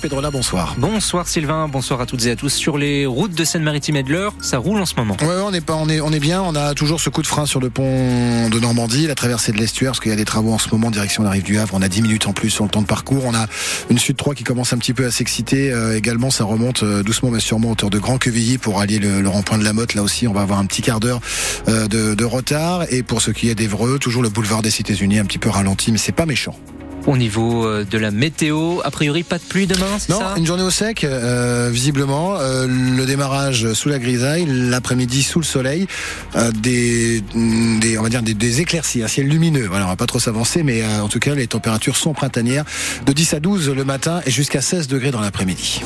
Pedrola, bonsoir. Bonsoir Sylvain, bonsoir à toutes et à tous. Sur les routes de Seine-Maritime et de l'Eure, ça roule en ce moment. Ouais, on est pas, on est, on est bien. On a toujours ce coup de frein sur le pont de Normandie, la traversée de l'estuaire, parce qu'il y a des travaux en ce moment direction la rive du Havre. On a 10 minutes en plus sur le temps de parcours. On a une Sud 3 qui commence un petit peu à s'exciter. Euh, également, ça remonte euh, doucement mais sûrement hauteur de Grand Quevilly pour allier le, le rond-point de la Motte. Là aussi, on va avoir un petit quart d'heure euh, de, de retard. Et pour ce qui est d'Evreux, toujours le boulevard des Cités-Unies un petit peu ralenti, mais c'est pas méchant. Au niveau euh, de la météo, a priori pas de pluie demain, c'est Non, ça? une journée au sec, euh, visiblement. Euh, le démarrage sous la grisaille, l'après-midi sous le soleil, euh, des, des, on va dire des, des éclaircies, un ciel lumineux. Voilà, on va pas trop s'avancer, mais en tout cas, les températures sont printanières, de 10 à 12 le matin et jusqu'à 16 degrés dans l'après-midi.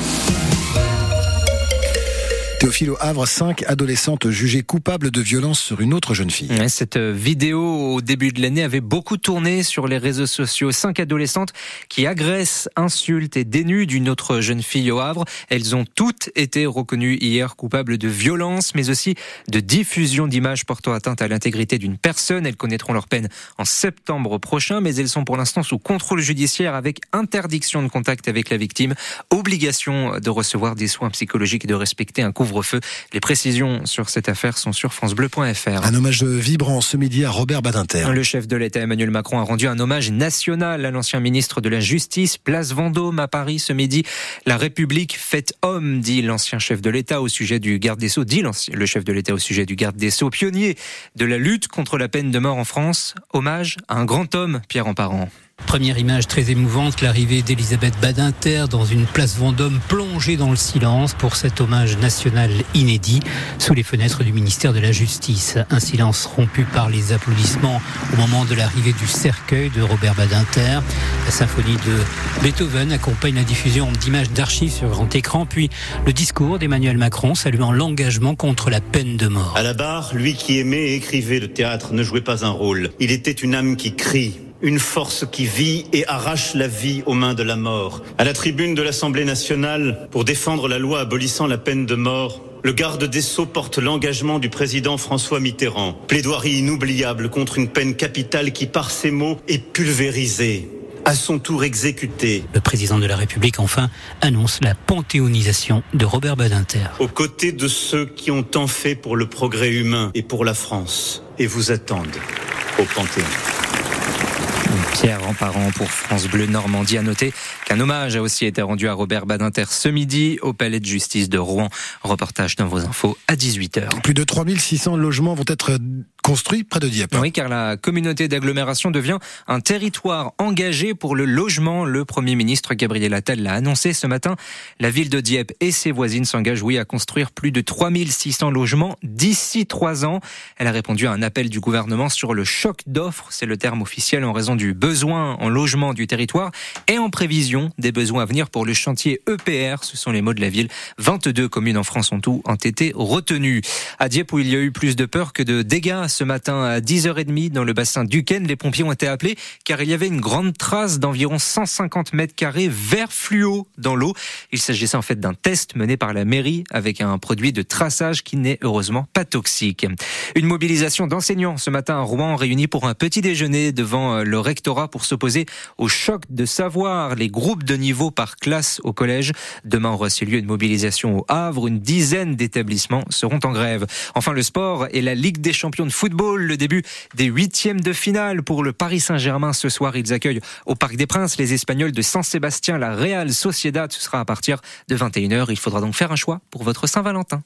Théophile au Havre, cinq adolescentes jugées coupables de violence sur une autre jeune fille. Cette euh, vidéo au début de l'année avait beaucoup tourné sur les réseaux sociaux. Cinq adolescentes qui agressent, insultent et dénudent une autre jeune fille au Havre. Elles ont toutes été reconnues hier coupables de violence, mais aussi de diffusion d'images portant atteinte à l'intégrité d'une personne. Elles connaîtront leur peine en septembre prochain, mais elles sont pour l'instant sous contrôle judiciaire avec interdiction de contact avec la victime, obligation de recevoir des soins psychologiques et de respecter un couvre-feu. Les précisions sur cette affaire sont sur francebleu.fr. Un hommage vibrant ce midi à Robert Badinter. Le chef de l'État Emmanuel Macron a rendu un hommage national à l'ancien ministre de la Justice, place Vendôme à Paris ce midi. La République fait homme, dit l'ancien chef de l'État au sujet du garde des Sceaux, dit le chef de l'État au sujet du garde des Sceaux, pionnier de la lutte contre la peine de mort en France. Hommage à un grand homme, Pierre Emparent. Première image très émouvante, l'arrivée d'Elisabeth Badinter dans une place Vendôme plongée dans le silence pour cet hommage national inédit sous les fenêtres du ministère de la Justice. Un silence rompu par les applaudissements au moment de l'arrivée du cercueil de Robert Badinter. La symphonie de Beethoven accompagne la diffusion d'images d'archives sur grand écran, puis le discours d'Emmanuel Macron saluant l'engagement contre la peine de mort. À la barre, lui qui aimait et écrivait le théâtre ne jouait pas un rôle. Il était une âme qui crie, une force qui vit et arrache la vie aux mains de la mort. À la tribune de l'Assemblée nationale, pour défendre la loi abolissant la peine de mort, le garde des Sceaux porte l'engagement du président François Mitterrand. Plaidoirie inoubliable contre une peine capitale qui, par ses mots, est pulvérisée, à son tour exécutée. Le président de la République, enfin, annonce la panthéonisation de Robert Badinter. aux côtés de ceux qui ont tant fait pour le progrès humain et pour la France, et vous attendent au Panthéon. Pierre Emparent pour France Bleu Normandie. À noter qu'un hommage a aussi été rendu à Robert Badinter ce midi au palais de justice de Rouen. Reportage dans vos infos à 18h. Plus de 3600 logements vont être construits près de Dieppe. Oui, car la communauté d'agglomération devient un territoire engagé pour le logement. Le Premier ministre Gabriel Attal l'a annoncé ce matin. La ville de Dieppe et ses voisines s'engagent, oui, à construire plus de 3600 logements d'ici trois ans. Elle a répondu à un appel du gouvernement sur le choc d'offres, c'est le terme officiel, en raison du besoin en logement du territoire et en prévision des besoins à venir pour le chantier EPR. Ce sont les mots de la ville. 22 communes en France en tout ont été retenues. À Dieppe, où il y a eu plus de peur que de dégâts ce matin à 10h30 dans le bassin d'Uquen, les pompiers ont été appelés car il y avait une grande trace d'environ 150 mètres carrés vert fluo dans l'eau. Il s'agissait en fait d'un test mené par la mairie avec un produit de traçage qui n'est heureusement pas toxique. Une mobilisation d'enseignants ce matin à Rouen réunis pour un petit déjeuner devant euh, le rectorat pour s'opposer au choc de savoir, les groupes de niveau par classe au collège. Demain aura lieu une mobilisation au Havre. Une dizaine d'établissements seront en grève. Enfin, le sport et la Ligue des champions de football. Le début des huitièmes de finale pour le Paris Saint-Germain ce soir. Ils accueillent au Parc des Princes les Espagnols de San Sébastien, la Real Sociedad. Ce sera à partir de 21h. Il faudra donc faire un choix pour votre Saint-Valentin.